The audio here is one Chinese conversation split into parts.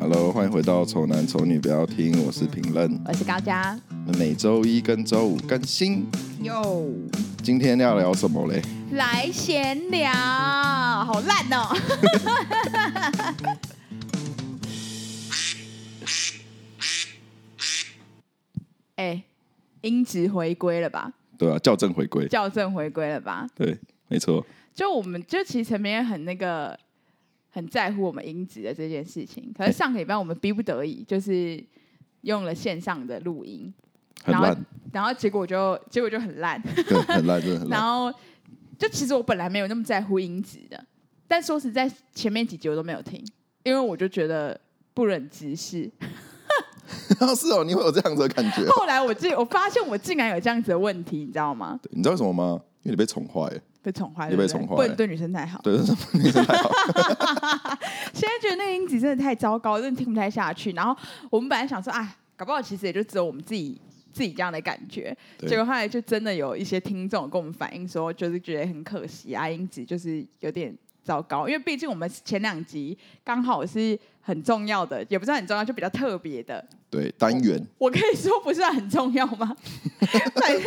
Hello，欢迎回到《丑男丑女》，不要听，我是评论，我是高佳。每周一跟周五更新。哟，今天要聊什么嘞？来闲聊，好烂哦。哎，音质回归了吧？对啊，校正回归，校正回归了吧？对，没错。就我们就其实前面很那个。很在乎我们音质的这件事情，可是上个礼拜我们逼不得已，就是用了线上的录音，很烂，然后然后结果就结果就很烂，对，很烂，真的很 烂。然后就其实我本来没有那么在乎音质的，但说实在，前面几集我都没有听，因为我就觉得不忍直视。是哦，你会有这样子的感觉？后来我竟我发现我竟然有这样子的问题，你知道吗？你知道为什么吗？因为你被宠坏了。被宠坏了，你被宠坏了，不能对女生太好。对，对女生太好。现在觉得那个音质真的太糟糕，真的听不太下去。然后我们本来想说，哎，搞不好其实也就只有我们自己自己这样的感觉。结果后来就真的有一些听众跟我们反映说，就是觉得很可惜啊，音质就是有点。糟糕，因为毕竟我们前两集刚好是很重要的，也不是很重要，就比较特别的。对，单元我，我可以说不算很重要吗？反正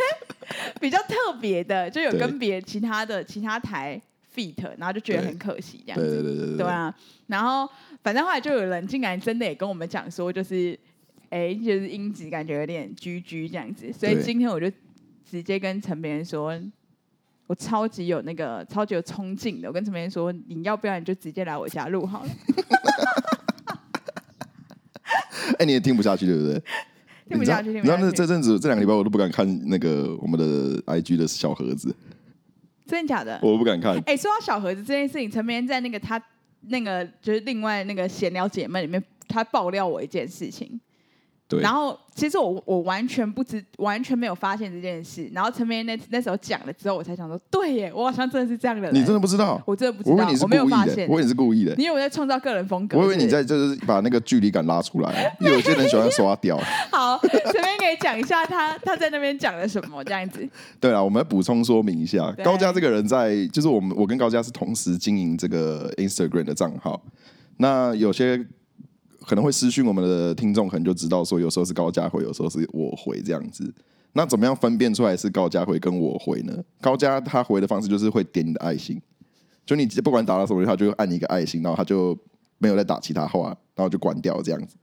比较特别的，就有跟别其他的其他台 feat，然后就觉得很可惜这样子。对对对对对。对啊，然后反正后来就有人竟然真的也跟我们讲说，就是哎，就是音质感觉有点居居这样子，所以今天我就直接跟陈别人说。我超级有那个超级有冲劲的，我跟陈明说，你要不要你就直接来我家录好了。哎、欸，你也听不下去对不对？听不下去，听不下去。那这阵子这两个礼拜我都不敢看那个我们的 IG 的小盒子。真的假的？我不敢看。哎、欸，说到小盒子这件事情，陈明在那个他那个就是另外那个闲聊姐妹里面，他爆料我一件事情。对然后，其实我我完全不知，完全没有发现这件事。然后陈明那那时候讲了之后，我才想说，对耶，我好像真的是这样的人。你真的不知道？我真的不知道，我，我没有发现。我以为你是故意的。你以为我在创造个人风格？我以为你在就是把那个距离感拉出来，因为有些人喜欢刷掉。好，陈明可以讲一下他他在那边讲了什么这样子。对啊，我们来补充说明一下，高佳这个人在就是我们我跟高佳是同时经营这个 Instagram 的账号，那有些。可能会私讯我们的听众，可能就知道说，有时候是高佳回，有时候是我回这样子。那怎么样分辨出来是高佳回跟我回呢？高佳他回的方式就是会点你的爱心，就你不管打到什么，他就按一个爱心，然后他就没有再打其他话，然后就关掉这样子。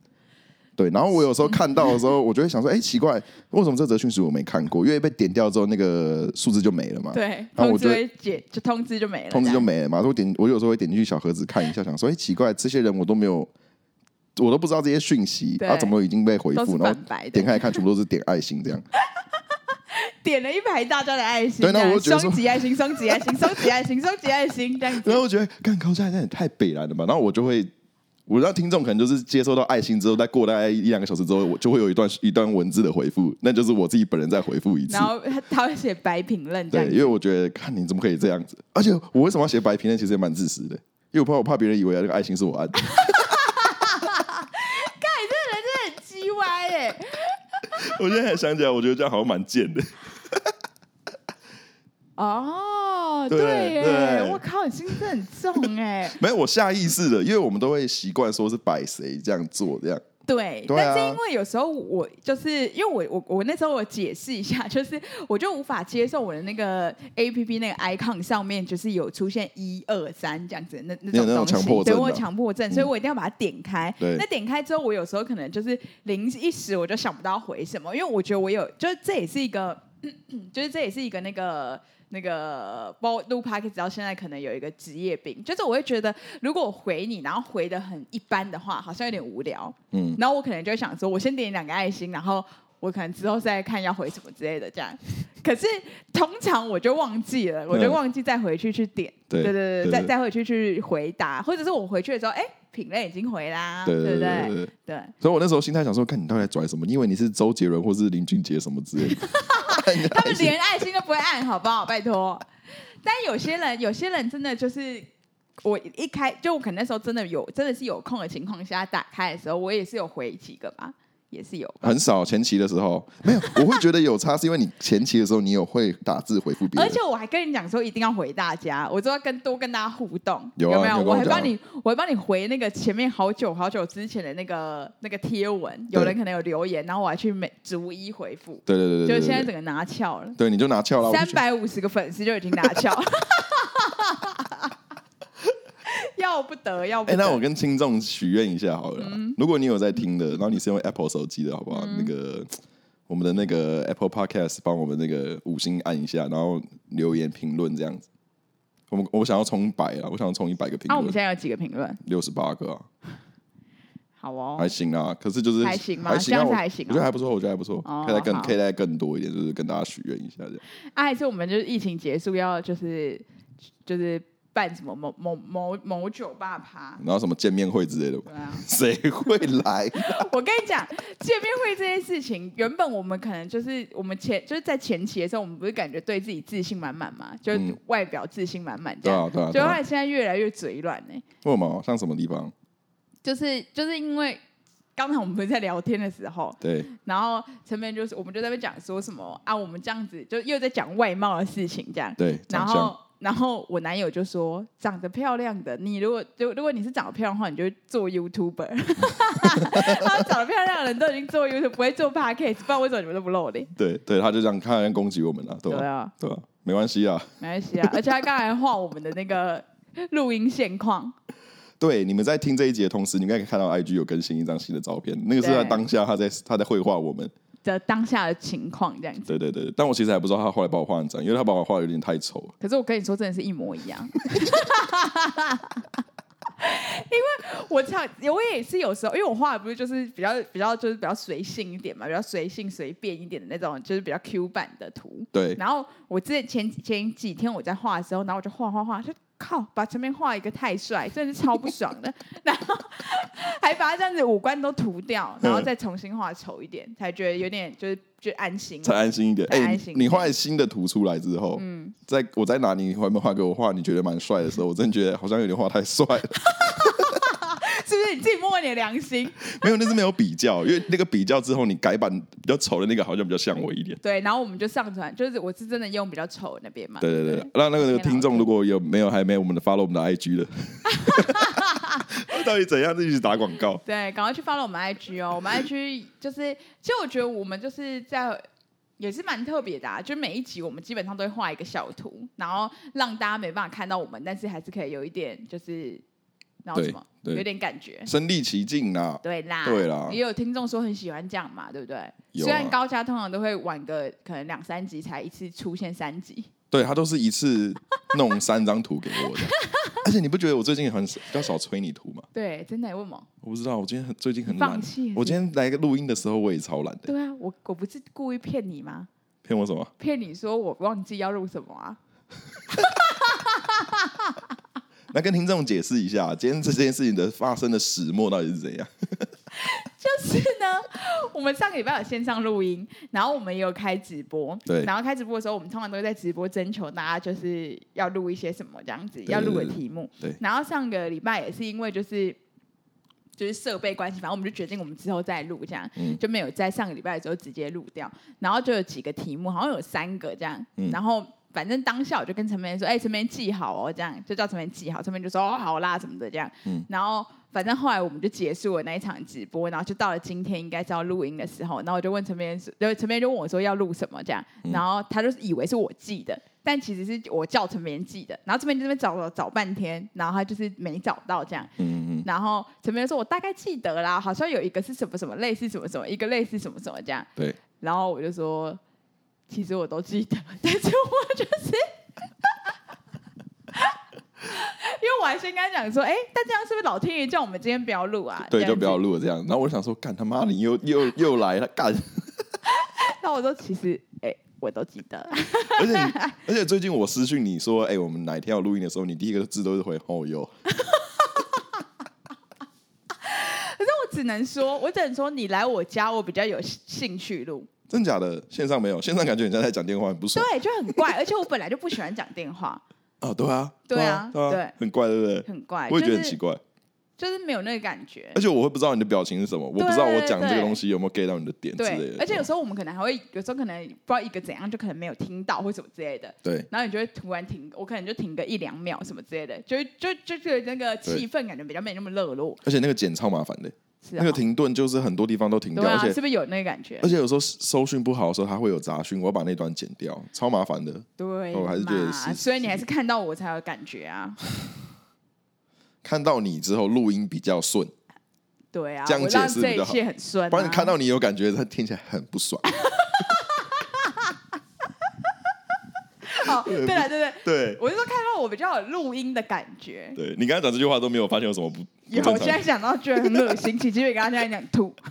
对，然后我有时候看到的时候，我就会想说，哎，奇怪，为什么这则讯息我没看过？因为被点掉之后，那个数字就没了嘛。对，然后我就会解，就通知就没了，通知就没了嘛。我点，我有时候会点进去小盒子看一下，想说，哎，奇怪，这些人我都没有。我都不知道这些讯息，他对、啊、怎么已经被回复？然后点开来看，全部都是点爱心这样。点了一排大家的爱心，对，那我就觉得说，双击爱心，双击爱心，双击爱心，双击爱心这样子。然后我觉得，干高佳真的太北然了吧？然后我就会，我让听众可能就是接收到爱心之后，再过大概一两个小时之后，我就会有一段一段文字的回复，那就是我自己本人再回复一次。然后他他会写白评论，对，因为我觉得看你怎么可以这样子，而且我为什么要写白评论？其实也蛮自私的，因为我怕我怕别人以为那个爱心是我按的。我现在还想起来，我觉得这样好像蛮贱的。哦，对耶，我靠，你心真的很重哎。没有，我下意识的，因为我们都会习惯说是摆谁这样做这样。对，对啊、但是因为有时候我就是因为我我我那时候我解释一下，就是我就无法接受我的那个 A P P 那个 icon 上面就是有出现一二三这样子那那种东西，对我强迫症，嗯、所以我一定要把它点开。对那点开之后，我有时候可能就是临一时我就想不到回什么，因为我觉得我有，就是这也是一个，就是这也是一个那个。那个包录 Podcast 直到现在可能有一个职业病，就是我会觉得，如果我回你，然后回的很一般的话，好像有点无聊。嗯，然后我可能就会想说，我先点两个爱心，然后我可能之后再看要回什么之类的这样。可是通常我就忘记了，我就忘记再回去去点。对对对对，再再回去去回答，或者是我回去的时候，哎。品类已经回啦，对不对？对，所以我那时候心态想说，看你到底在拽什么？你以为你是周杰伦或是林俊杰什么之类的？他们连爱心都不会按，好不好？拜托。但有些人，有些人真的就是，我一开就我可能那时候真的有，真的是有空的情况下打开的时候，我也是有回几个吧。也是有，很少前期的时候没有，我会觉得有差，是因为你前期的时候你有会打字回复别人，而且我还跟你讲说一定要回大家，我都要跟多跟大家互动，有，啊、有没有？有我还帮你，我还帮你回那个前面好久好久之前的那个那个贴文，有人可能有留言，然后我还去每逐一回复，对对对，对，对，就现在整个拿翘了，对，你就拿翘了，三百五十个粉丝就已经拿翘。要不得，要不得。哎、欸，那我跟听众许愿一下好了，嗯，如果你有在听的，然后你是用 Apple 手机的，好不好？嗯、那个 我们的那个 Apple Podcast 帮我们那个五星按一下，然后留言评论这样子。我们我想要冲百啊，我想要冲一百个评论。那我们现在有几个评论？六十八个啊。好哦，还行啊。可是就是还行吗？还行啊，这样还行、啊。我觉得还不错，我觉得还不错、哦。可以再更可以再更多一点，就是跟大家许愿一下这样。啊，还是我们就是疫情结束要就是就是。办什么某某某某酒吧趴，然后什么见面会之类的，对啊，谁会来？我跟你讲，见面会这件事情，原本我们可能就是我们前就是在前期的时候，我们不是感觉对自己自信满满嘛，就是外表自信满满这样，对啊，对啊，就后来现在越来越嘴软呢。为什么？像什么地方？就是就是因为刚才我们不是在聊天的时候，对，然后陈明就是我们就在那边讲说什么啊，我们这样子就又在讲外貌的事情这样，对，然后。然后我男友就说：“长得漂亮的，你如果就如果你是长得漂亮的话，你就做 YouTuber。他长得漂亮的人都已经做 YouTube，不会做 Podcast，不知道为什么你们都不露脸。对对，他就这样，他好像攻击我们了，对吧？对啊，对啊，没关系啊，没关系啊。而且他刚才画我们的那个录音现况。对，你们在听这一集的同时，你应该可以看到 IG 有更新一张新的照片，那个是在当下他在他在绘画我们。”的当下的情况这样子，对对对，但我其实还不知道他后来把我画成这样，因为他把我画的有点太丑了。可是我跟你说，真的是一模一样。因为我操，我也是有时候，因为我画的不是就是比较比较就是比较随性一点嘛，比较随性随便一点的那种，就是比较 Q 版的图。对。然后我之前前前几天我在画的时候，然后我就画画画就。靠！把前面画一个太帅，真的是超不爽的。然后还把他这样子五官都涂掉，然后再重新画丑一点，才觉得有点就是就安心，才安心一点。哎、欸，你画新的图出来之后，嗯，在我在拿你还没画给我画，你觉得蛮帅的时候，我真的觉得好像有点画太帅了。是你自己摸摸你的良心？没有，那是没有比较，因为那个比较之后，你改版比较丑的那个好像比较像我一点。对，然后我们就上传，就是我是真的用比较丑的那边嘛。对对对，那那个听众如果有没有还没有我们的 follow 我们的 IG 的，到底怎样一直打广告？对，赶快去 follow 我们 IG 哦，我们 IG 就是，其实我觉得我们就是在也是蛮特别的啊，就每一集我们基本上都会画一个小图，然后让大家没办法看到我们，但是还是可以有一点就是。然后什么？有点感觉，身临其境啦。对啦，对啦。也有听众说很喜欢这样嘛，对不对？虽然高家通常都会晚个可能两三集才一次出现三集。对，他都是一次弄三张图给我的。而且你不觉得我最近很比较少催你图吗？对，真的？为什么？我不知道，我今天很最近很懒。我今天来个录音的时候，我也超懒的。对啊，我我不是故意骗你吗？骗我什么？骗你说我忘记要录什么啊？来跟听众解释一下，今天这件事情的发生的始末到底是怎样？就是呢，我们上个礼拜有线上录音，然后我们也有开直播。对。然后开直播的时候，我们通常都会在直播征求大家就是要录一些什么这样子，要录的题目。对。然后上个礼拜也是因为就是就是设备关系，反正我们就决定我们之后再录，这样、嗯、就没有在上个礼拜的时候直接录掉。然后就有几个题目，好像有三个这样。嗯、然后。反正当下我就跟陈明说：“哎、欸，陈明记好哦，这样就叫陈明记好。”陈明就说：“哦，好啦，什么的这样。嗯”然后反正后来我们就结束了那一场直播，然后就到了今天应该是要录音的时候，然后我就问陈明，就陈明就问我说要录什么这样，然后他就以为是我记的，但其实是我叫陈明记的。然后陈明就这边找了找半天，然后他就是没找到这样。嗯嗯。然后陈明说：“我大概记得啦，好像有一个是什么什么类似什么什么，一个类似什么什么这样。”对。然后我就说：“其实我都记得，但是我就是。”因为我还先跟他讲说，哎，但这样是不是老天爷叫我们今天不要录啊？对，就不要录这样。然后我想说，干他妈，你又 又又来了，干。那我说，其实，哎，我都记得。而且，而且最近我私讯你说，哎，我们哪一天要录音的时候，你第一个字都是回哦哟。可是我只能说，我只能说，你来我家，我比较有兴趣录。真假的？线上没有，线上感觉人家在讲电话，很不爽。对，就很怪。而且我本来就不喜欢讲电话。哦，对啊，对啊，对啊，对啊，很怪，对不对？很怪，我也觉得很奇怪。就是没有那个感觉。而且我会不知道你的表情是什么，我不知道我讲这个东西有没有 get 到你的点之类的。对，而且有时候我们可能还会，有时候可能不知道一个怎样，就可能没有听到或什么之类的。对，然后你就会突然停，我可能就停个一两秒什么之类的，就就就觉得那个气氛感觉比较没那么热络。而且那个剪超麻烦的。那个停顿就是很多地方都停掉，啊、而且是不是有那个感觉？而且有时候收讯不好的时候，它会有杂讯，我要把那段剪掉，超麻烦的。对，我还是觉得是，所以你还是看到我才有感觉啊。看到你之后，录音比较顺。对啊，这样解释比较好，很顺、啊。不然你看到你有感觉，它听起来很不爽。好，对了，对对对，我就说看到我比较有录音的感觉。对，你刚才讲这句话都没有发现有什么不？有，我现在想到觉得很恶心，其实也刚刚在讲吐。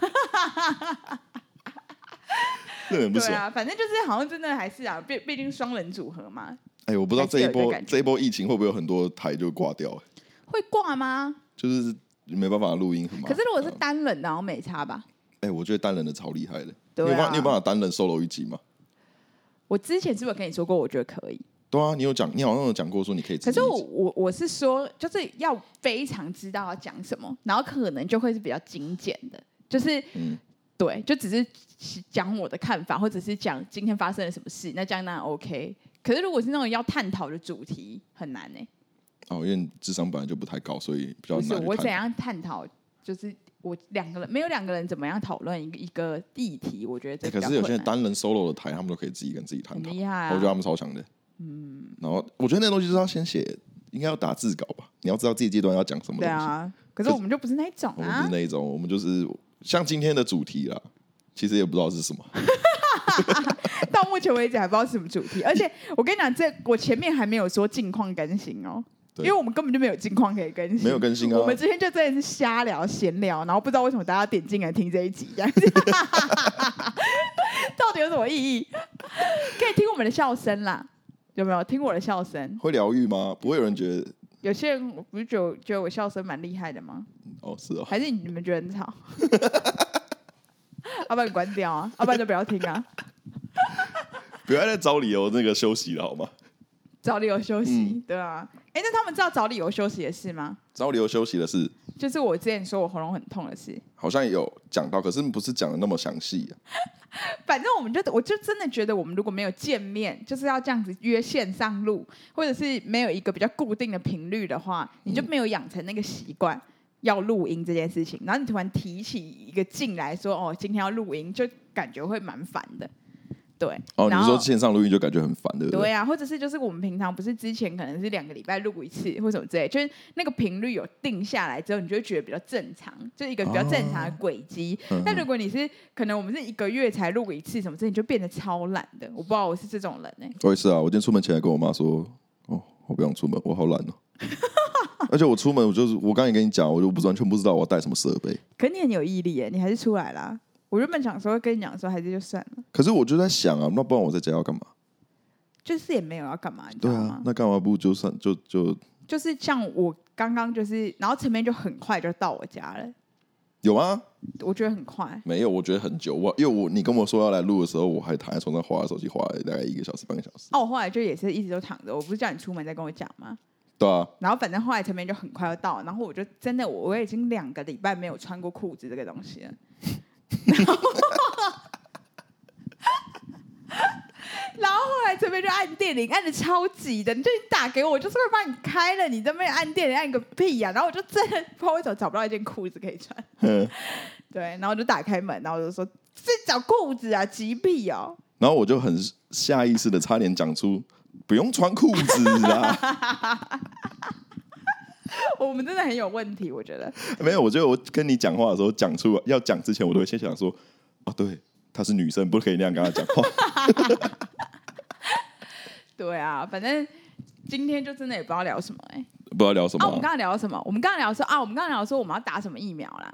很不爽。对啊，反正就是好像真的还是啊，毕毕竟双人组合嘛。哎，我不知道这一波这一波疫情会不会有很多台就挂掉？会挂吗？就是没办法录音，很麻烦。可是如果是单人，然后没差吧？哎，我觉得单人的超厉害的。对啊。你有办你有办法单人 solo 一集吗？我之前是不是跟你说过？我觉得可以。对啊，你有讲，你好像有讲过说你可以。可是我我我是说，就是要非常知道要讲什么，然后可能就会是比较精简的，就是、嗯、对，就只是讲我的看法，或者是讲今天发生了什么事，那这样那 OK。可是如果是那种要探讨的主题，很难呢、欸。哦，因为智商本来就不太高，所以比较难。不是我怎样探讨，就是我两个人没有两个人怎么样讨论一个一个议题，我觉得这、欸。可是有些单人 solo 的台，他们都可以自己跟自己探讨，厉害、啊，我觉得他们超强的。嗯，然后我觉得那东西是要先写，应该要打字稿吧？你要知道自己阶段要讲什么东西。对啊，可是我们就不是那一种啊，我们不是那一种，我们就是像今天的主题啦，其实也不知道是什么。到目前为止还不知道是什么主题，而且我跟你讲，这我前面还没有说近况更新哦，因为我们根本就没有近况可以更新，没有更新啊。我们之前就真的是瞎聊闲聊，然后不知道为什么大家点进来听这一集这样子，到底有什么意义？可以听我们的笑声啦。有没有听我的笑声？会疗愈吗？不会有人觉得？有些人不是觉得觉得我笑声蛮厉害的吗？哦，是哦。还是你们觉得很吵？要不然你关掉啊，要不然就不要听啊。不要再找理由那个休息了好吗？找理由休息，嗯、对啊。哎，那他们知道找理由休息的事吗？找理由休息的事，就是我之前说我喉咙很痛的事。好像有讲到，可是不是讲的那么详细啊。反正我们就，我就真的觉得，我们如果没有见面，就是要这样子约线上录，或者是没有一个比较固定的频率的话，你就没有养成那个习惯要录音这件事情。然后你突然提起一个进来说，哦，今天要录音，就感觉会蛮烦的。对，哦，你说线上录音就感觉很烦，对不对？对啊，或者是就是我们平常不是之前可能是两个礼拜录一次，或什么之类，就是那个频率有定下来之后，你就会觉得比较正常，就一个比较正常的轨迹。哦、但如果你是可能我们是一个月才录一次什么之类，你就变得超懒的。我不知道我是这种人呢、欸。我也是啊，我今天出门前还跟我妈说，哦，我不想出门，我好懒哦。而且我出门，我就是我刚才跟你讲，我就不完全不知道我要带什么设备。可你很有毅力耶，你还是出来啦。我原本想说跟你讲说，还是就算了。可是我就在想啊，那不然我在家要干嘛？就是也没有要干嘛，你知道吗？对啊，那干嘛不就算就就？就是像我刚刚就是，然后陈面就很快就到我家了。有吗？我觉得很快。没有，我觉得很久。我因为我你跟我说要来录的时候，我还躺在床上划手机，划了大概一个小时半个小时。哦，我后来就也是一直都躺着。我不是叫你出门再跟我讲吗？对啊。然后反正后来陈明就很快要到，然后我就真的我我已经两个礼拜没有穿过裤子这个东西了。然后，然后后来这边就按电铃，按的超急的。你就你打给我，我就是会帮你开了。你这边按电铃，按个屁呀、啊！然后我就真的不知道为什么找不到一件裤子可以穿。嗯，对，然后我就打开门，然后我就说：“这找裤子啊，急屁哦。”然后我就很下意识的差点讲出：“不用穿裤子啊。” 我们真的很有问题，我觉得。没有，我觉得我跟你讲话的时候，讲出要讲之前，我都会先想说，哦，对，她是女生，不可以那样跟她讲话。对啊，反正今天就真的也不知道聊什么哎、欸，不知道聊什么、啊。啊，我们刚刚聊什么？我们刚刚聊说啊，我们刚刚聊说我们要打什么疫苗啦，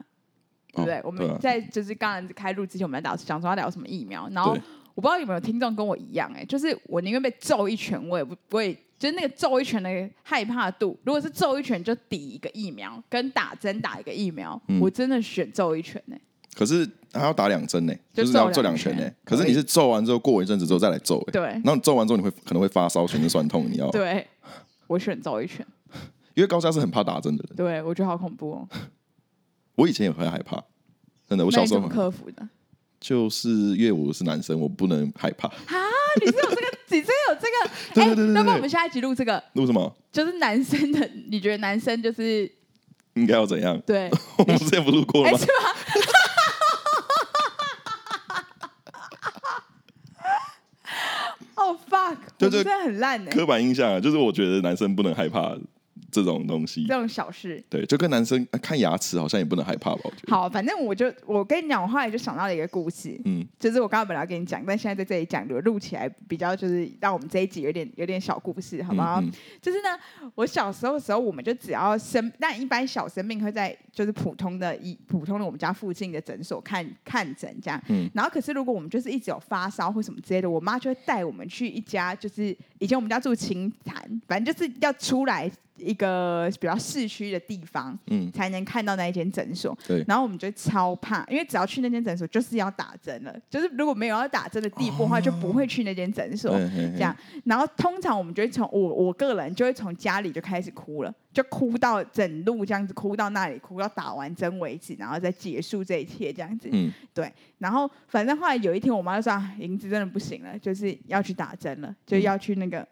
对不对？哦、我们在就是刚刚开录之前，我们在打想说要聊什么疫苗，然后我不知道有没有听众跟我一样哎、欸，就是我宁愿被揍一拳，我也不不会。就是那个揍一拳的害怕度，如果是揍一拳就抵一个疫苗，跟打针打一个疫苗，嗯、我真的选揍一拳呢、欸。可是还要打两针呢，就是要揍两拳呢、欸。可是你是揍完之后过一阵子之后再来揍、欸，对。然后揍完之后你会可能会发烧、全身酸痛，你要对。我选揍一拳，因为高嘉是很怕打针的人。对，我觉得好恐怖哦。我以前也很害怕，真的。我小时候很克服的，就是因为我是男生，我不能害怕。啊，你是有这个，你真有这个？对对对对。那么我们下一集录这个，录什么？就是男生的，你觉得男生就是应该要怎样？对，我们之前不录过了吗？是吗？哦、oh, fuck！就真的很烂的，刻板印象啊，就是我觉得男生不能害怕。这种东西，这种小事，对，就跟男生看牙齿好像也不能害怕吧？我觉得。好，反正我就我跟你讲，我后来就想到了一个故事，嗯，就是我刚刚本来要跟你讲，但现在在这里讲，就录起来比较就是让我们这一集有点有点小故事，好不好？嗯嗯、就是呢，我小时候的时候，我们就只要生，但一般小生病会在就是普通的医普通的我们家附近的诊所看看诊这样，嗯，然后可是如果我们就是一直有发烧或什么之类的，我妈就会带我们去一家，就是以前我们家住琴潭，反正就是要出来。一个比较市区的地方，嗯，才能看到那一间诊所。对，然后我们就超怕，因为只要去那间诊所就是要打针了，就是如果没有要打针的地步的话，就不会去那间诊所。哦、这样，然后通常我们就会从我我个人就会从家里就开始哭了，就哭到整路这样子，哭到那里，哭到打完针为止，然后再结束这一切这样子。嗯，对。然后反正后来有一天，我妈就说：“啊、银子真的不行了，就是要去打针了，就要去那个。嗯”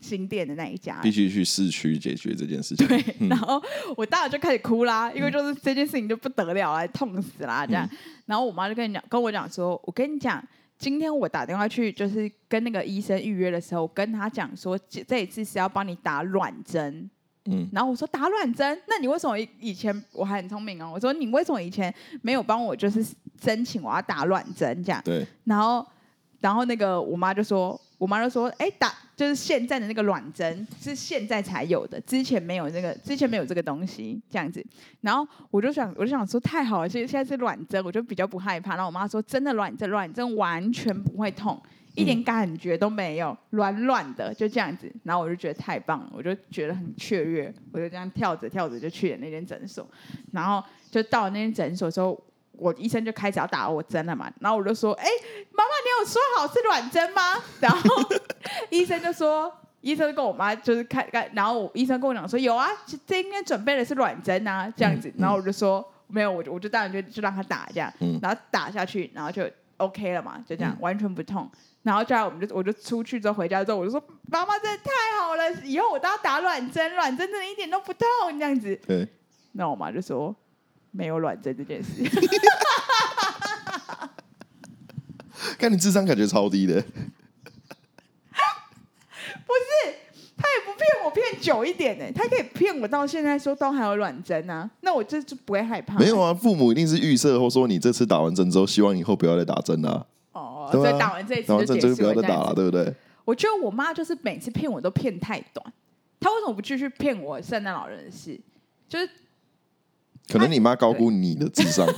新店的那一家，必须去市区解决这件事情。对，嗯、然后我大了就开始哭啦，因为就是这件事情就不得了了，痛死啦这样。嗯、然后我妈就跟你讲，跟我讲说，我跟你讲，今天我打电话去，就是跟那个医生预约的时候，我跟他讲说，这一次是要帮你打卵针。嗯，然后我说打卵针，那你为什么以前我还很聪明哦？我说你为什么以前没有帮我就是申请我要打卵针这样？对，然后。然后那个我妈就说，我妈就说，哎，打就是现在的那个卵针是现在才有的，之前没有那个，之前没有这个东西这样子。然后我就想，我就想说，太好了，现现在是卵针，我就比较不害怕。然后我妈说，真的卵针，卵针完全不会痛，一点感觉都没有，软软的，就这样子。然后我就觉得太棒了，我就觉得很雀跃，我就这样跳着跳着就去了那间诊所。然后就到那间诊所之后。我医生就开始要打我针了嘛，然后我就说：“哎、欸，妈妈，你有说好是软针吗？”然后医生就说：“ 医生跟我妈就是开开，然后我医生跟我讲说有啊，这应该准备的是软针啊，这样子。嗯”然后我就说：“没有，我就我就当然就就让他打这样，嗯、然后打下去，然后就 OK 了嘛，就这样、嗯、完全不痛。然后后来我们就我就出去之后回家之后，我就说：妈妈真的太好了，以后我都要打软针，软针真的一点都不痛，这样子。对”那我妈就说。没有卵针这件事，看你智商感觉超低的。不是，他也不骗我骗久一点呢，他可以骗我到现在说都还有卵针啊，那我这就不会害怕。没有啊，父母一定是预设或说你这次打完针之后，希望以后不要再打针啊。哦，所以打完这一次就结束就不要再打了，对不对？我觉得我妈就是每次骗我都骗太短，她为什么不继续骗我圣诞老人的事？就是。可能你妈高估你的智商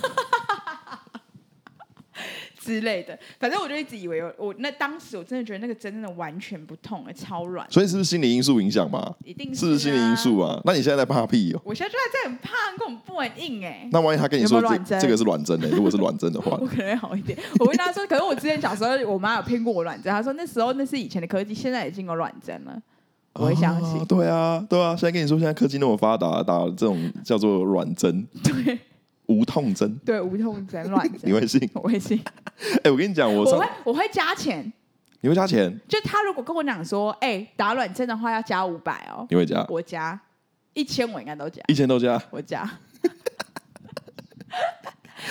之类的，反正我就一直以为我那当时我真的觉得那个针真的完全不痛，超软。所以是不是心理因素影响嘛？一定是，是心理因素啊。那你现在在怕屁哦？我现在就在很怕，根本不很硬哎。那万一他跟你说这这个是软针呢？如果是软针的话，我可能会好一点。我跟他说，可是我之前小时候我妈有骗过我软针，她说那时候那是以前的科技，现在已经有软针了。我会相信，对啊，对啊。现在跟你说，现在科技那么发达，打这种叫做软针，对，无痛针，对，无痛针软针，你会信？我会信。哎，我跟你讲，我我会我会加钱，你会加钱？就他如果跟我讲说，哎，打软针的话要加五百哦，你会加？我加一千，我应该都加，一千都加，我加。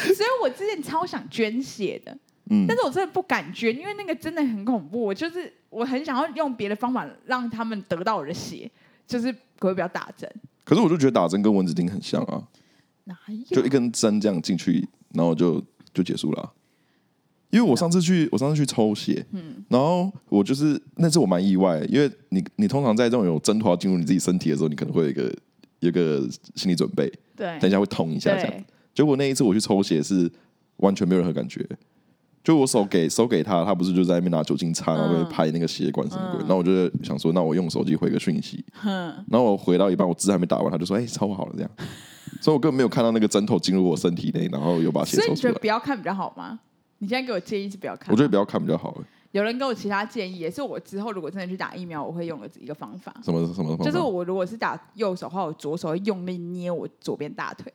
所以我之前超想捐血的。嗯，但是我真的不敢捐，因为那个真的很恐怖。我就是我很想要用别的方法让他们得到我的血，就是可不可以不要打针？可是我就觉得打针跟蚊子叮很像啊，哪有？就一根针这样进去，然后就就结束了啊。因为我上次去，我上次去抽血，嗯，然后我就是那次我蛮意外，因为你你通常在这种有针头要进入你自己身体的时候，你可能会有一个有一个心理准备，对，等一下会痛一下这样。结果那一次我去抽血是完全没有任何感觉。就我手给手给他，他不是就在那边拿酒精擦，然后拍那个血管什么鬼？那、嗯、我就想说，那我用手机回个讯息。嗯、然后我回到一半，我字还没打完，他就说：“哎、欸，超好了这样。”所以，我根本没有看到那个针头进入我身体内，然后又把血抽出来。所以你觉得不要看比较好吗？你现在给我建议是不要看。我觉得不要看比较好。有人给我其他建议，也是我之后如果真的去打疫苗，我会用的一个方法。什么什么方法？就是我如果是打右手的话，我左手会用力捏我左边大腿，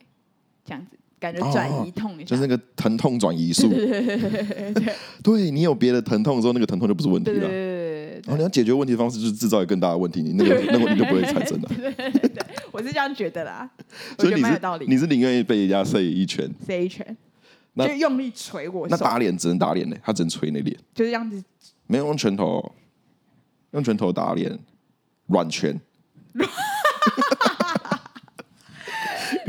这样子感觉转移痛一下，哦、就是那个疼痛转移术。对对对对对，对 你有别的疼痛的时候，那个疼痛就不是问题了。对对对，然后你要解决问题的方式就是制造一个更大的问题，你 那个那个问题就不会产生了。对对对，我是这样觉得啦。所以你是你是宁愿被人家塞一拳，塞一拳。就用力捶我，那打脸只能打脸呢？他只能捶那脸，就是这样子，没有用拳头，用拳头打脸，软拳，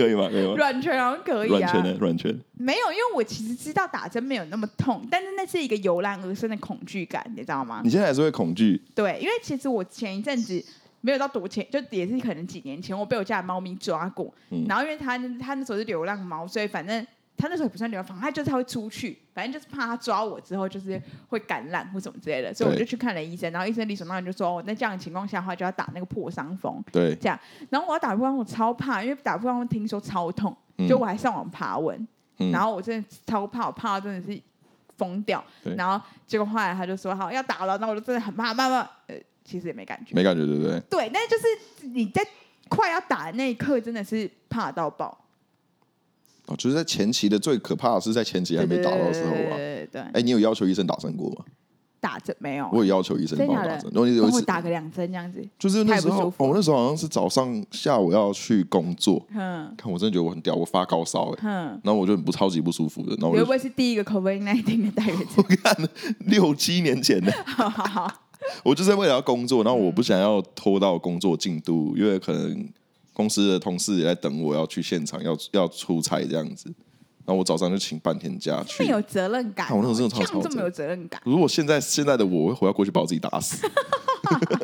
可以吗？可以吗？软拳好像可以啊，软拳呢？软拳没有，因为我其实知道打针没有那么痛，但是那是一个由然而生的恐惧感，你知道吗？你现在还是会恐惧？对，因为其实我前一阵子没有到多前，就也是可能几年前，我被我家的猫咪抓过，嗯、然后因为它它那时候是流浪猫，所以反正。他那时候也不算流浪，他就是他会出去，反正就是怕他抓我之后就是会感染或什么之类的，所以我就去看了医生，然后医生理所当然就说，哦，那这样的情况下的话就要打那个破伤风，对，这样，然后我要打破伤风，我超怕，因为打破伤风听说超痛，就我还上网爬文，嗯、然后我真的超怕，我怕到真的是疯掉，然后结果后来他就说好要打了，那我就真的很怕，慢慢呃，其实也没感觉，没感觉对不对？对，但就是你在快要打的那一刻，真的是怕到爆。哦，就是在前期的最可怕的是在前期还没打到的时候啊。对对。哎，你有要求医生打针过吗？打针没有。我有要求医生帮我打针，然后有一次打个两针这样子。就是那时候，我那时候好像是早上、下午要去工作。嗯。看我真的觉得我很屌，我发高烧哎。嗯。然后我就很不超级不舒服的，然后我会不会是第一个 COVID-19 的代言人？我看六七年前的。好好好。我就是为了要工作，然后我不想要拖到工作进度，因为可能。公司的同事也在等我，要去现场，要要出差这样子。然后我早上就请半天假去。有责任感、哦，我那时候真的这么有责任感。如果现在现在的我，我会回到过去把我自己打死。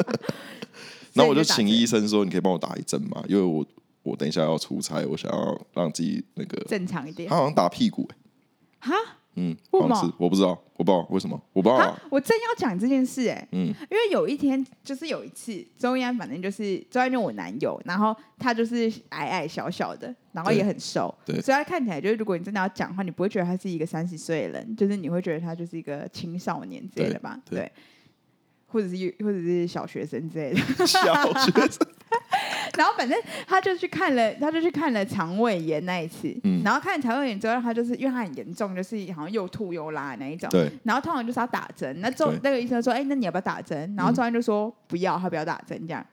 然后我就请医生说：“你可以帮我打一针吗？因为我我等一下要出差，我想要让自己那个正常一点。”他好像打屁股、欸，哈。嗯？我不知道，我不知道为什么，我不知道、啊。我正要讲这件事、欸，哎，嗯，因为有一天，就是有一次，周一安，反正就是周安，就我男友，然后他就是矮矮小小的，然后也很瘦，所以他看起来就是，如果你真的要讲话，你不会觉得他是一个三十岁的人，就是你会觉得他就是一个青少年之类的吧？对，对，或者是或者是小学生之类的，小学生。然后反正他就去看了，他就去看了肠胃炎那一次。嗯、然后看了肠胃炎之后，他就是因为他很严重，就是好像又吐又拉那一种。对。然后通常就是要打针。那周对那个医生说：“哎，那你要不要打针？”然后周安就说：“不要，他不要打针这样。”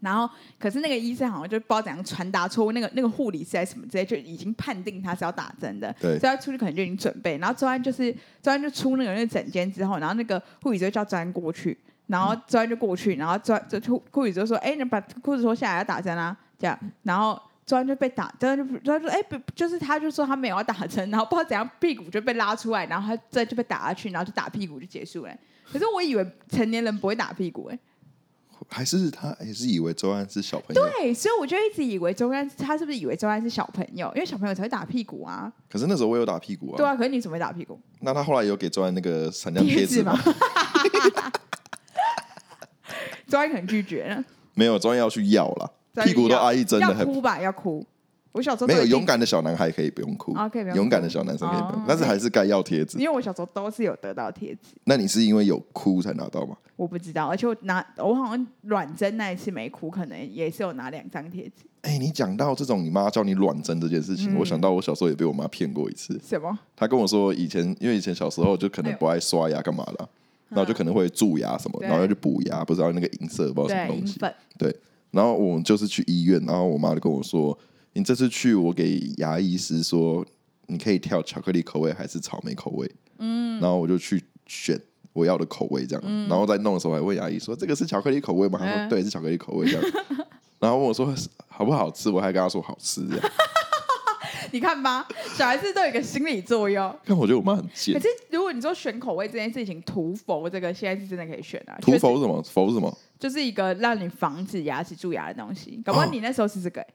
然后可是那个医生好像就不知道怎样传达出那个那个护理师还是什么之类，就已经判定他是要打针的。对。所以他出去可能就已经准备。然后周安就是周安就出那个那个诊间之后，然后那个护理师就叫周安过去。然后周安就过去，然后周安就护理就说：“哎，你把裤子脱下来要打针啊！”这样，然后周安就被打，周安就周安就说：“哎，不，就是他就说他没有要打针，然后不知道怎样屁股就被拉出来，然后他这就被打下去，然后就打屁股就结束了。可是我以为成年人不会打屁股，哎，还是他也是以为周安是小朋友？对，所以我就一直以为周安他是不是以为周安是小朋友？因为小朋友才会打屁股啊。可是那时候我有打屁股啊。对啊，可是你怎么会打屁股？那他后来有给周安那个闪亮贴纸吗？周安可能拒绝了，没有，终于要去要了，屁股都阿姨真的，要哭吧？要哭。我小时候没有勇敢的小男孩可以不用哭，勇敢的小男生可以不用，但是还是该要贴纸。因为我小时候都是有得到贴纸。那你是因为有哭才拿到吗？我不知道，而且我拿我好像软针那一次没哭，可能也是有拿两张贴纸。哎，你讲到这种你妈叫你软针这件事情，我想到我小时候也被我妈骗过一次。什么？她跟我说以前，因为以前小时候就可能不爱刷牙干嘛的。然后就可能会蛀牙什么，然后要去补牙，不知道那个银色不知道什么东西。对，对，然后我们就是去医院，然后我妈就跟我说：“你这次去，我给牙医师说，你可以挑巧克力口味还是草莓口味。”嗯，然后我就去选我要的口味，这样。嗯、然后在弄的时候还问牙医说：“这个是巧克力口味吗？”他说：“对，是巧克力口味。”这样。然后问我说：“好不好吃？”我还跟他说：“好吃。”这样。你看吧，小孩子都有一个心理作用。但我觉得我妈很贱。可是如果你说选口味这件事情，涂氟这个现在是真的可以选啊。涂氟是什么？氟是什么？就是一个让你防止牙齿蛀牙的东西。搞不好你那时候是这个、欸？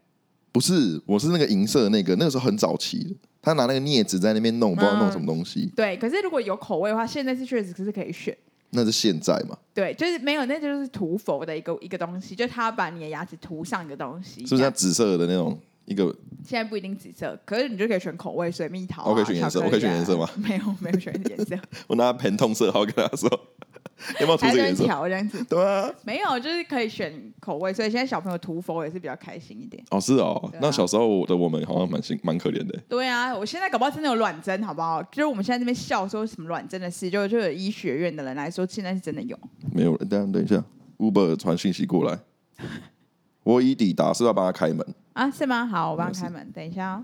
不是，我是那个银色的那个，那个时候很早期的。他拿那个镊子在那边弄，不知道弄什么东西、嗯。对，可是如果有口味的话，现在是确实是可以选。那是现在嘛？对，就是没有，那就是涂氟的一个一个东西，就是他把你的牙齿涂上一个东西。是不是像紫色的那种？一个现在不一定紫色，可是你就可以选口味，水蜜桃、啊。我可以选颜色，我可以选颜色吗？没有，没有选颜色。我拿盆痛色号跟他说，要不要涂这个颜色？调这样子。对啊，没有，就是可以选口味，所以现在小朋友涂佛也是比较开心一点。哦，是哦，啊、那小时候的我们好像蛮辛蛮可怜的。对啊，我现在搞不好真的有卵针，好不好？就是我们现在这边笑说什么卵针的事，就就有医学院的人来说，现在是真的有。没有人，等等一下，Uber 传讯息过来。我已抵达，是要帮他开门啊？是吗？好，我帮他开门。等一下哦。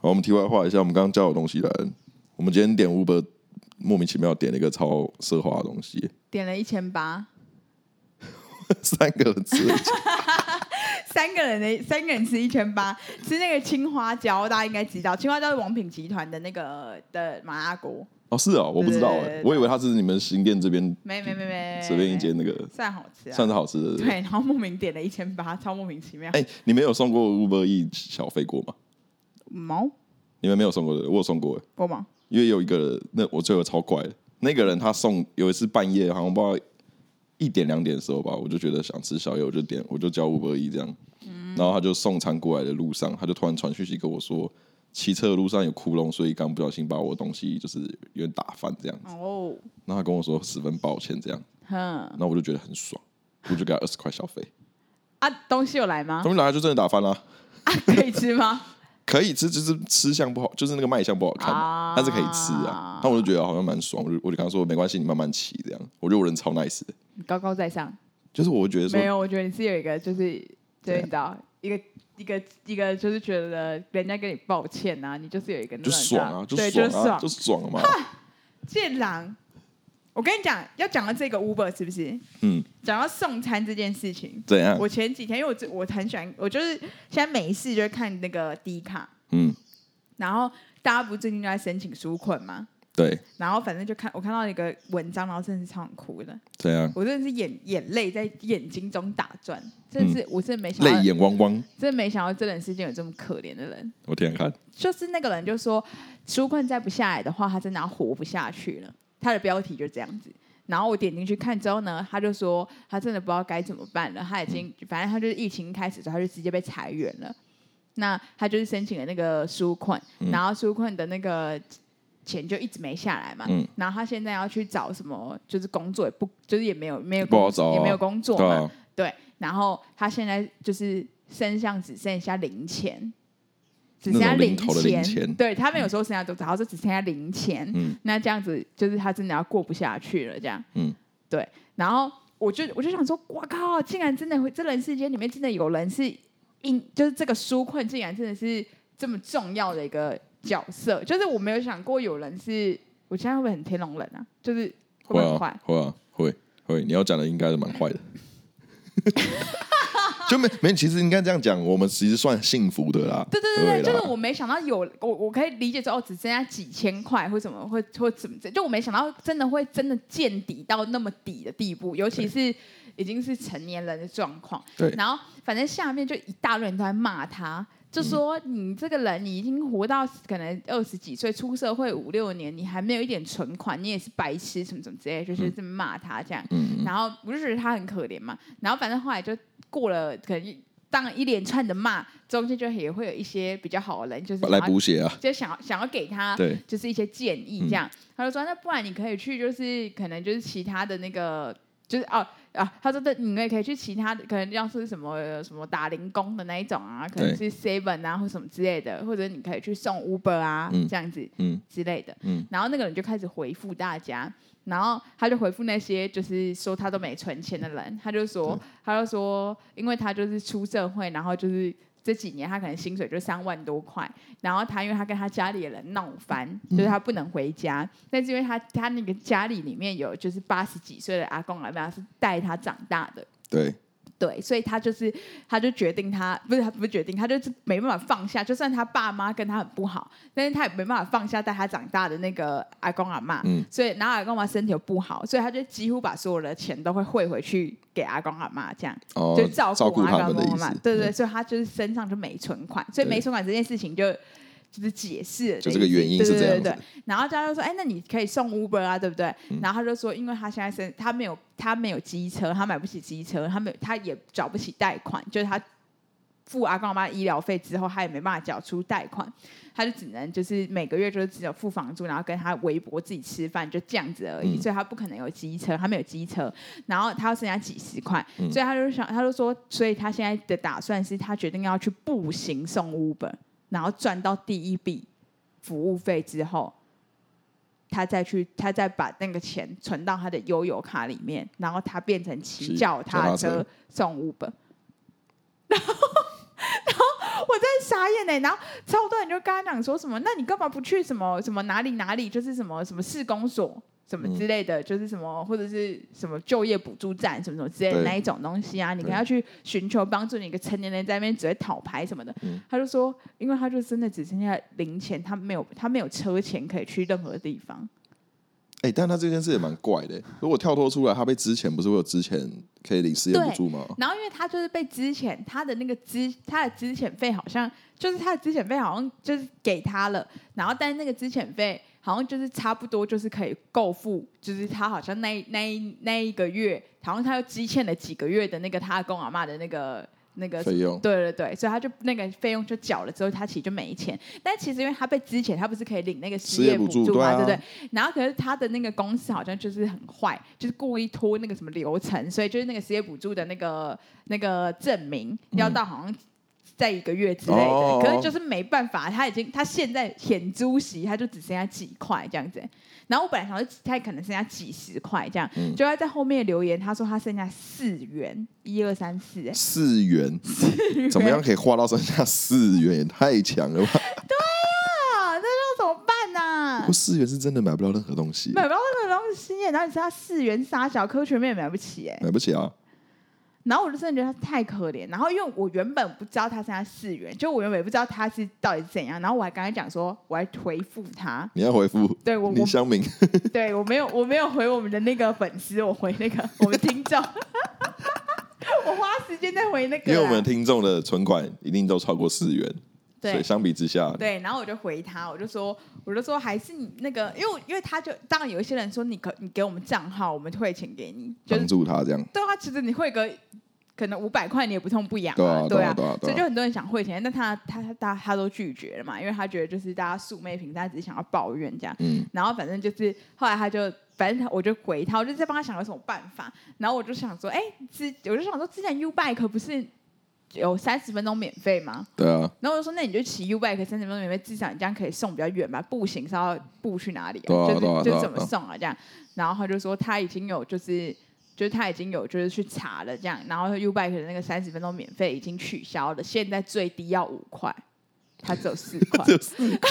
好，我们题外话一下，我们刚刚叫的东西来。我们今天点 Uber，莫名其妙点了一个超奢华的东西，点了一千八，三个人吃，三个人的三个人吃一千八，吃那个青花椒，大家应该知道，青花椒是王品集团的那个的麻辣锅。哦，是哦，我不知道哎，我以为他是你们新店这边，没没没没，随便一间那个算好吃，算是好吃的，对。然后莫名点了一千八，超莫名其妙。哎，你们有送过 Uber Eats 小费过吗？毛？你们没有送过的，我有送过。过吗？因为有一个人，那我觉得超怪的，那个人他送有一次半夜，好像不知道一点两点的时候吧，我就觉得想吃宵夜，我就点，我就叫 Uber Eats 这样，然后他就送餐过来的路上，他就突然传讯息跟我说。骑车的路上有窟窿，所以刚不小心把我的东西就是有点打翻这样子。哦，那他跟我说十分抱歉这样。哼，那我就觉得很爽，我就给他二十块小费。啊，东西有来吗？东西来了就真的打翻了。啊，可以吃吗？可以吃，就是吃相不好，就是那个卖相不好看，啊、但是可以吃啊。那我就觉得好像蛮爽，我就我就跟他说没关系，你慢慢骑这样。我觉得我人超 nice 的，高高在上。就是我觉得说没有，我觉得你是有一个，就是就是你知道一个。一个一个就是觉得人家跟你抱歉啊，你就是有一个那就爽啊，就爽啊，就爽，就爽了嘛。贱狼，我跟你讲，要讲到这个 Uber 是不是？嗯。讲到送餐这件事情，怎样？我前几天因为我我很喜欢，我就是现在每一次就会看那个 D 卡，嗯。然后大家不最近都在申请纾困吗？对，然后反正就看我看到一个文章，然后真的是超想哭的。对啊，我真的是眼眼泪在眼睛中打转，真的是、嗯、我真的没想到，泪眼汪汪，真的没想到这人世间有这么可怜的人。我天看，就是那个人就说，纾困再不下来的话，他真的要活不下去了。他的标题就这样子，然后我点进去看之后呢，他就说他真的不知道该怎么办了。他已经、嗯、反正他就是疫情开始之后，他就直接被裁员了。那他就是申请了那个纾困，嗯、然后纾困的那个。钱就一直没下来嘛，嗯、然后他现在要去找什么，就是工作也不，就是也没有没有工，不好找啊、也没有工作嘛，对，啊、对，然后他现在就是身上只剩下零钱，只剩下零钱，零钱。对他没有说剩下多少，然后就只剩下零钱，嗯、那这样子就是他真的要过不下去了，这样，嗯、对，然后我就我就想说，哇靠，竟然真的会，这人世间里面真的有人是因，就是这个纾困竟然真的是这么重要的一个。角色就是我没有想过有人是，我现在会不会很天龙人啊？就是会不会很坏？会啊，会会。你要讲的应该是蛮坏的，就没没。其实应该这样讲，我们其实算幸福的啦。对对对对，就是我没想到有我，我可以理解说哦，只剩下几千块或什么，会或怎么着？就我没想到真的会真的见底到那么底的地步，尤其是已经是成年人的状况。对，然后反正下面就一大堆人都在骂他。就说你这个人，你已经活到可能二十几岁，出社会五六年，你还没有一点存款，你也是白痴什么什么之类，就是这么骂他这样。嗯、然后我就觉得他很可怜嘛。然后反正后来就过了，可能当一连串的骂，中间就也会有一些比较好的人，就是来补血啊，就想想要给他，就是一些建议这样。嗯、他就说，那不然你可以去，就是可能就是其他的那个。就是哦啊，他说的你也可以去其他的，可能要是什么什么打零工的那一种啊，可能是 seven 啊或什么之类的，或者你可以去送 Uber 啊、嗯、这样子，嗯。之类的，嗯，然后那个人就开始回复大家，然后他就回复那些就是说他都没存钱的人，他就说他就说，因为他就是出社会，然后就是。这几年他可能薪水就三万多块，然后他因为他跟他家里的人闹翻，就是他不能回家，嗯、但是因为他他那个家里里面有就是八十几岁的阿公阿妈是带他长大的，对。对，所以他就是，他就决定他不是他不是决定，他就是没办法放下。就算他爸妈跟他很不好，但是他也没办法放下带他长大的那个阿公阿妈。嗯，所以然后阿公阿妈身体又不好，所以他就几乎把所有的钱都会汇回去给阿公阿妈，这样、哦、就照顾阿公阿妈。对对，对，所以他就是身上就没存款，所以没存款这件事情就。就是解释，就这个原因是这样子。对对对对，然后他就说：“哎，那你可以送 Uber 啊，对不对？”嗯、然后他就说：“因为他现在是他没有他没有机车，他买不起机车，他没有他也找不起贷款，就是他付阿公阿妈医疗费之后，他也没办法缴出贷款，他就只能就是每个月就是只有付房租，然后跟他微博自己吃饭，就这样子而已。嗯、所以他不可能有机车，他没有机车，然后他要剩下几十块，嗯、所以他就想，他就说，所以他现在的打算是他决定要去步行送 Uber，然后赚到第一笔服务费之后。他再去，他再把那个钱存到他的悠游卡里面，然后他变成骑脚踏车送 Uber，然后，然后我在傻眼呢，然后超多人就跟他讲说什么，那你干嘛不去什么什么哪里哪里，就是什么什么市公所。什么之类的，嗯、就是什么或者是什么就业补助站什么什么之类的那一种东西啊，你可能要去寻求帮助。你一个成年人在那边只会讨牌什么的，嗯、他就说，因为他就真的只剩下零钱，他没有他没有车钱可以去任何地方。哎、欸，但他这件事也蛮怪的。如果跳脱出来，他被之前不是会有之前可以领失业补助吗？然后因为他就是被之前，他的那个资他的资遣费好像就是他的资遣费好像就是给他了，然后但是那个资遣费。好像就是差不多，就是可以够付，就是他好像那那那一个月，好像他又积欠了几个月的那个他阿公阿嬷的那个那个费用，对对对，所以他就那个费用就缴了之后，他其实就没钱。但其实因为他被资遣，他不是可以领那个失业补助嘛？对不对？然后可是他的那个公司好像就是很坏，就是故意拖那个什么流程，所以就是那个失业补助的那个那个证明要到好像。在一个月之类的，oh. 可是就是没办法，他已经他现在险租席，他就只剩下几块这样子。然后我本来想说他可能剩下几十块这样，嗯、就他在后面留言，他说他剩下四元，一二三四，四元，四元怎么样可以花到剩下四元？也太强了吧！对啊，那要怎么办呢、啊？不过四元是真的买不到任何东西，买不到任何东西，然后你剩下四元杀小科全面也买不起哎，买不起啊。然后我就真的觉得他太可怜，然后因为我原本不知道他现在四元，就我原本也不知道他是到底是怎样，然后我还刚才讲说，我还回复他，你要回复，对我李湘明，对我没有我没有回我们的那个粉丝，我回那个我们听众，我花时间在回那个，因为我们听众的存款一定都超过四元。对，所以相比之下，对，然后我就回他，我就说，我就说，还是你那个，因为因为他就当然有一些人说，你可你给我们账号，我们汇钱给你，帮助他这样。对啊，其实你汇个可能五百块，你也不痛不痒啊，对啊，对啊，所以就很多人想汇钱，但他他他他他都拒绝了嘛，因为他觉得就是大家素昧平生，他只是想要抱怨这样。嗯。然后反正就是后来他就，反正他我就回他，我就在帮他想有什么办法。然后我就想说，哎，之我就想说，之前 U Bike 不是。有三十分钟免费吗？对啊。然后我就说，那你就骑 U bike 三十分钟免费，至少你这样可以送比较远吧。步行是要步去哪里啊？啊就是、啊、就怎么送啊？这样。然后他就说他已经有就是就是他已经有就是去查了这样，然后 U bike 的那个三十分钟免费已经取消了，现在最低要五块，他只有四块。只有四块。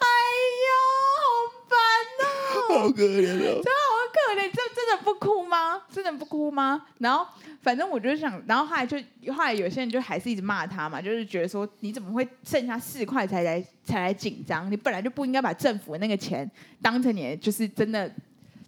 哎呦，好烦哦！好可怜哦。真的好可怜，真的不哭吗？真的不哭吗？然后。反正我就想，然后后来就后来有些人就还是一直骂他嘛，就是觉得说你怎么会剩下四块才来才来紧张？你本来就不应该把政府的那个钱当成你就是真的，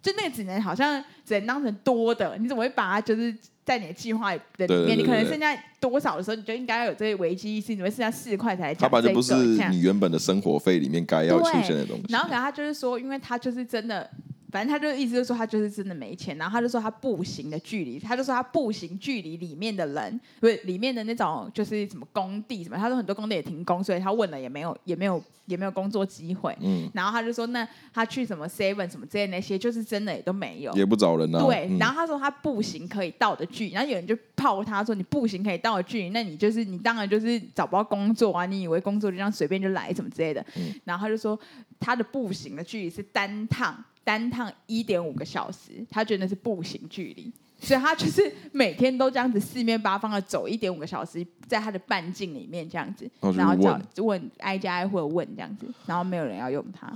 就那个只能好像只能当成多的，你怎么会把它就是在你的计划的里面？你可能剩下多少的时候，你就应该要有这些危机意识，你会剩下四块才来讲这个？它本来就不是你原本的生活费里面该要出现的东西。然后可能他就是说，因为他就是真的。反正他就意思就是说他就是真的没钱，然后他就说他步行的距离，他就说他步行距离里面的人，不是里面的那种就是什么工地什么，他说很多工地也停工，所以他问了也没有也没有也没有工作机会。嗯，然后他就说那他去什么 seven 什么之类那些，就是真的也都没有，也不找人啊。对，然后他说他步行可以到的距离，然后有人就泡他说你步行可以到的距离，那你就是你当然就是找不到工作啊，你以为工作就这样随便就来什么之类的。嗯，然后他就说他的步行的距离是单趟。单趟一点五个小时，他觉得那是步行距离，所以他就是每天都这样子四面八方的走一点五个小时，在他的半径里面这样子，然后叫问。挨家挨户的问这样子，然后没有人要用他，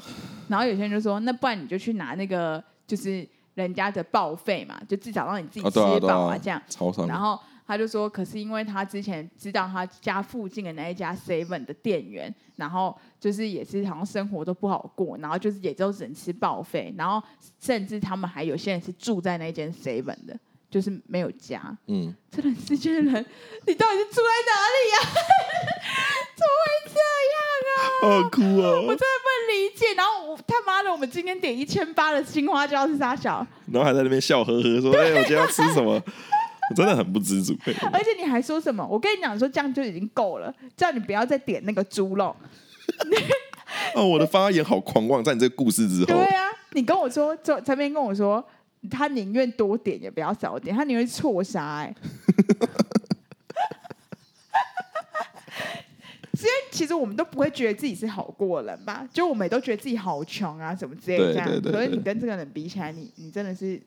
然后有些人就说，那不然你就去拿那个就是人家的报废嘛，就至少让你自己吃饱啊这样，然后。他就说，可是因为他之前知道他家附近的那一家 Seven 的店员，然后就是也是好像生活都不好过，然后就是也都只能吃报废，然后甚至他们还有些人是住在那间 Seven 的，就是没有家。嗯，这段时间的人，你到底是住在哪里呀、啊？怎么会这样啊？好哭啊！我真的不能理解。然后我他妈的，我们今天点一千八的青花椒是啥小？然后还在那边笑呵呵说：“ 哎对，我今天要吃什么？”我真的很不知足。而且你还说什么？我跟你讲说这样就已经够了，叫你不要再点那个猪肉。哦，我的发言好狂妄，在你这个故事之后。对啊，你跟我说，就陈边跟我说，他宁愿多点也不要少点，他宁愿错杀哎。因为其实我们都不会觉得自己是好过人吧？就我们也都觉得自己好穷啊，什么之类的这样。对对对对，可是你跟这个人比起来，你你真的是。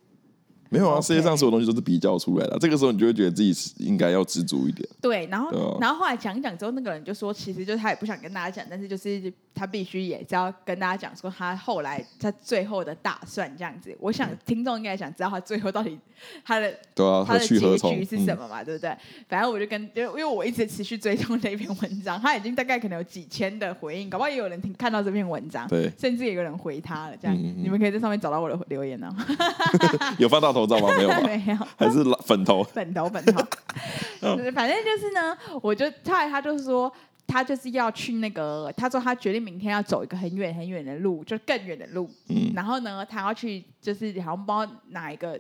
没有啊，世界上所有东西都是比较出来的。这个时候你就会觉得自己是应该要知足一点。对，然后，哦、然后后来讲一讲之后，那个人就说，其实就是他也不想跟大家讲，但是就是他必须也是要跟大家讲说，他后来他最后的打算这样子。我想听众应该想知道他最后到底 他的对啊，他的结局是什么嘛？对不对？反正我就跟，因为我一直持续追踪这篇文章，他已经大概可能有几千的回应，搞不好也有人听看到这篇文章，对，甚至也有人回他了。这样，你们可以在上面找到我的留言呢、哦。有放大头罩吗？没有吗？没有，还是粉头，粉头，粉头。反正就是呢，我就后来他就是说，他就是要去那个，他说他决定明天要走一个很远很远的路，就更远的路。嗯。然后呢，他要去，就是好像不知道哪一个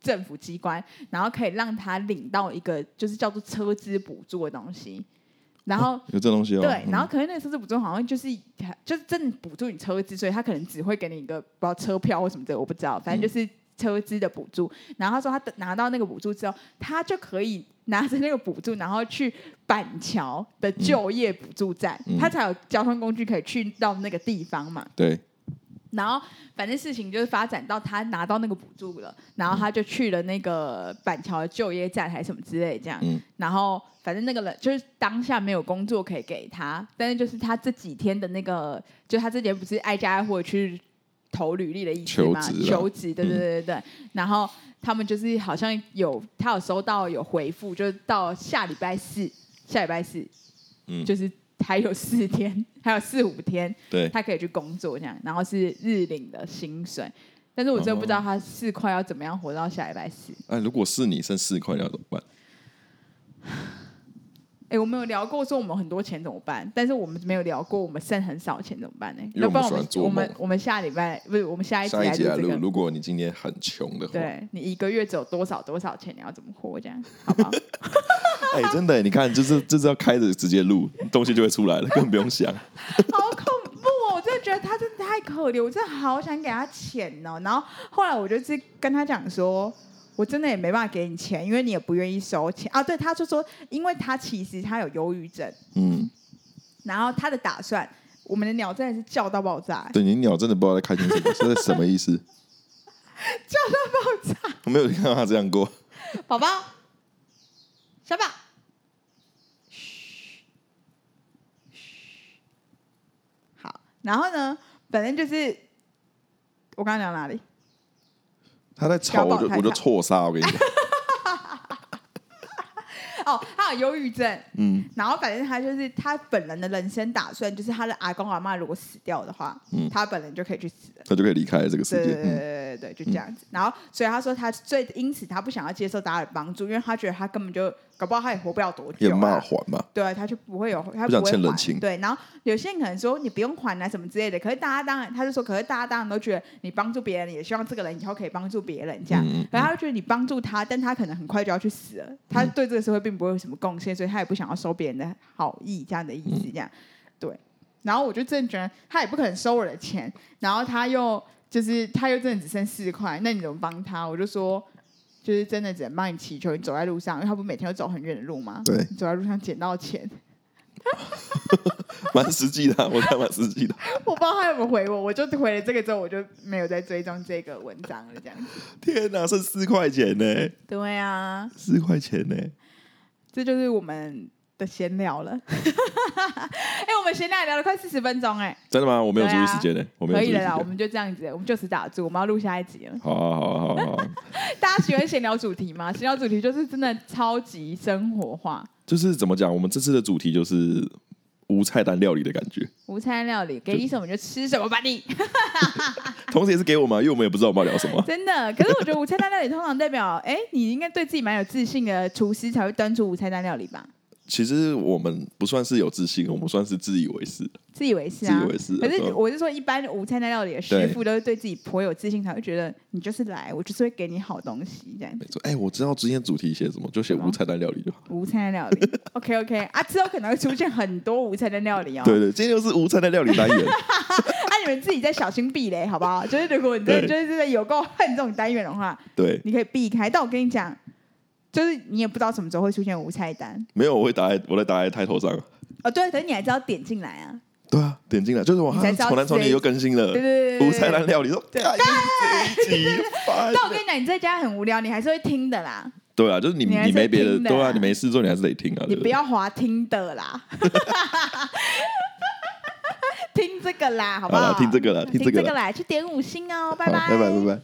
政府机关，然后可以让他领到一个就是叫做车资补助的东西。然后、哦、有这东西哦。对，然后可能那个车资补助好像就是就是真的补助你车资，所以他可能只会给你一个不知道车票或什么的，我不知道，反正就是。嗯车资的补助，然后他说他拿到那个补助之后，他就可以拿着那个补助，然后去板桥的就业补助站，嗯、他才有交通工具可以去到那个地方嘛。对。然后反正事情就是发展到他拿到那个补助了，然后他就去了那个板桥的就业站还是什么之类这样。嗯、然后反正那个人就是当下没有工作可以给他，但是就是他这几天的那个，就他之前不是挨家挨户去。投履历的意思嘛？求职，对对对对对。嗯、然后他们就是好像有他有收到有回复，就是到下礼拜四，下礼拜四，嗯，就是还有四天，还有四五天，对，他可以去工作这样。然后是日领的薪水，但是我真的不知道他四块要怎么样活到下礼拜四。哎、啊，如果是你剩四块，你要怎么办？哎，我们有聊过说我们很多钱怎么办，但是我们没有聊过我们剩很少钱怎么办呢？要不然我们我们我们下礼拜不是我们下一集来录这个。如果你今天很穷的话，对你一个月只有多少多少钱，你要怎么活？这样好不好？哎，真的，你看，就是就是要开着直接录，东西就会出来了，根本不用想。好恐怖哦！我真的觉得他真的太可怜，我真的好想给他钱哦。然后后来我就去跟他讲说。我真的也没办法给你钱，因为你也不愿意收钱啊。对，他就说，因为他其实他有忧郁症，嗯，然后他的打算，我们的鸟真的是叫到爆炸。对，你鸟真的不知道在开心什么，这是什么意思？叫到爆炸。我没有看到他这样过。宝宝，小宝，嘘，嘘，好。然后呢，反正就是我刚刚讲哪里？他在吵，我就我就错杀，我跟你讲。哦，他有忧郁症，嗯，然后反正他就是他本人的人生打算，就是他的阿公阿妈如果死掉的话，嗯，他本人就可以去死了，他就可以离开这个世界。对对对对，就这样子。然后，所以他说他最因此他不想要接受大家的帮助，因为他觉得他根本就。搞不好他也活不了多久，啊，也骂还嘛？对，他就不会有，他不，不想欠人情。对，然后有些人可能说你不用还啊什么之类的，可是大家当然，他就说，可是大家当然都觉得你帮助别人，也希望这个人以后可以帮助别人这样。嗯嗯，然后他就觉得你帮助他，但他可能很快就要去死了，他对这个社会并不会有什么贡献，所以他也不想要收别人的好意这样的意思这样。对，然后我就真的觉得他也不可能收我的钱，然后他又就是他又真的只剩四块，那你怎么帮他？我就说。就是真的只能帮你祈求，你走在路上，因为他不每天都走很远的路吗？对，你走在路上捡到钱，蛮实际的，我看蛮实际的。我不知道他有没有回我，我就回了这个之后，我就没有再追踪这个文章了。这样子，天哪，剩四块钱呢？对啊，四块钱呢，这就是我们。的闲聊了，哎，我们闲聊聊了快四十分钟，哎，真的吗？我没有注意时间呢，我没有注意时间。可以了啦，我们就这样子，我们就此打住，我们要录下一集了。好啊，好啊，好啊，好啊。大家喜欢闲聊主题吗？闲聊主题就是真的超级生活化。就是怎么讲？我们这次的主题就是无菜单料理的感觉。无菜单料理，给你什么就吃什么吧，你。同时也是给我们，因为我们也不知道我们要聊什么。真的，可是我觉得无菜单料理通常代表，哎，你应该对自己蛮有自信的厨师才会端出无菜单料理吧。其实我们不算是有自信，我们算是自以为是。自以为是啊，自以为是。可是我是说，一般无菜单料理的师傅都是对自己颇有自信，才会觉得你就是来，我就是会给你好东西这样子。没错，哎，我知道今天主题写什么，就写无菜单料理就好。无菜单料理，OK OK 啊，之后可能会出现很多无菜单料理哦。对对，今天又是无菜单料理单元。那 你们自己再小心避雷，好不好？就是如果你真的就是真的有够恨这种单元的话，对，你可以避开。但我跟你讲。就是你也不知道什么时候会出现无菜单，没有，我会打在，我在打在抬头上。哦，对，可是你还知道点进来啊？对啊，点进来就是我才知道从男从女又更新了，对对对，无菜单料理说，对，但我跟你讲，你在家很无聊，你还是会听的啦。对啊，就是你你没别的，对啊，你没事做，你还是得听啊。你不要滑听的啦，听这个啦，好不好？听这个啦，听这个啦，去点五星哦，拜拜，拜拜，拜拜。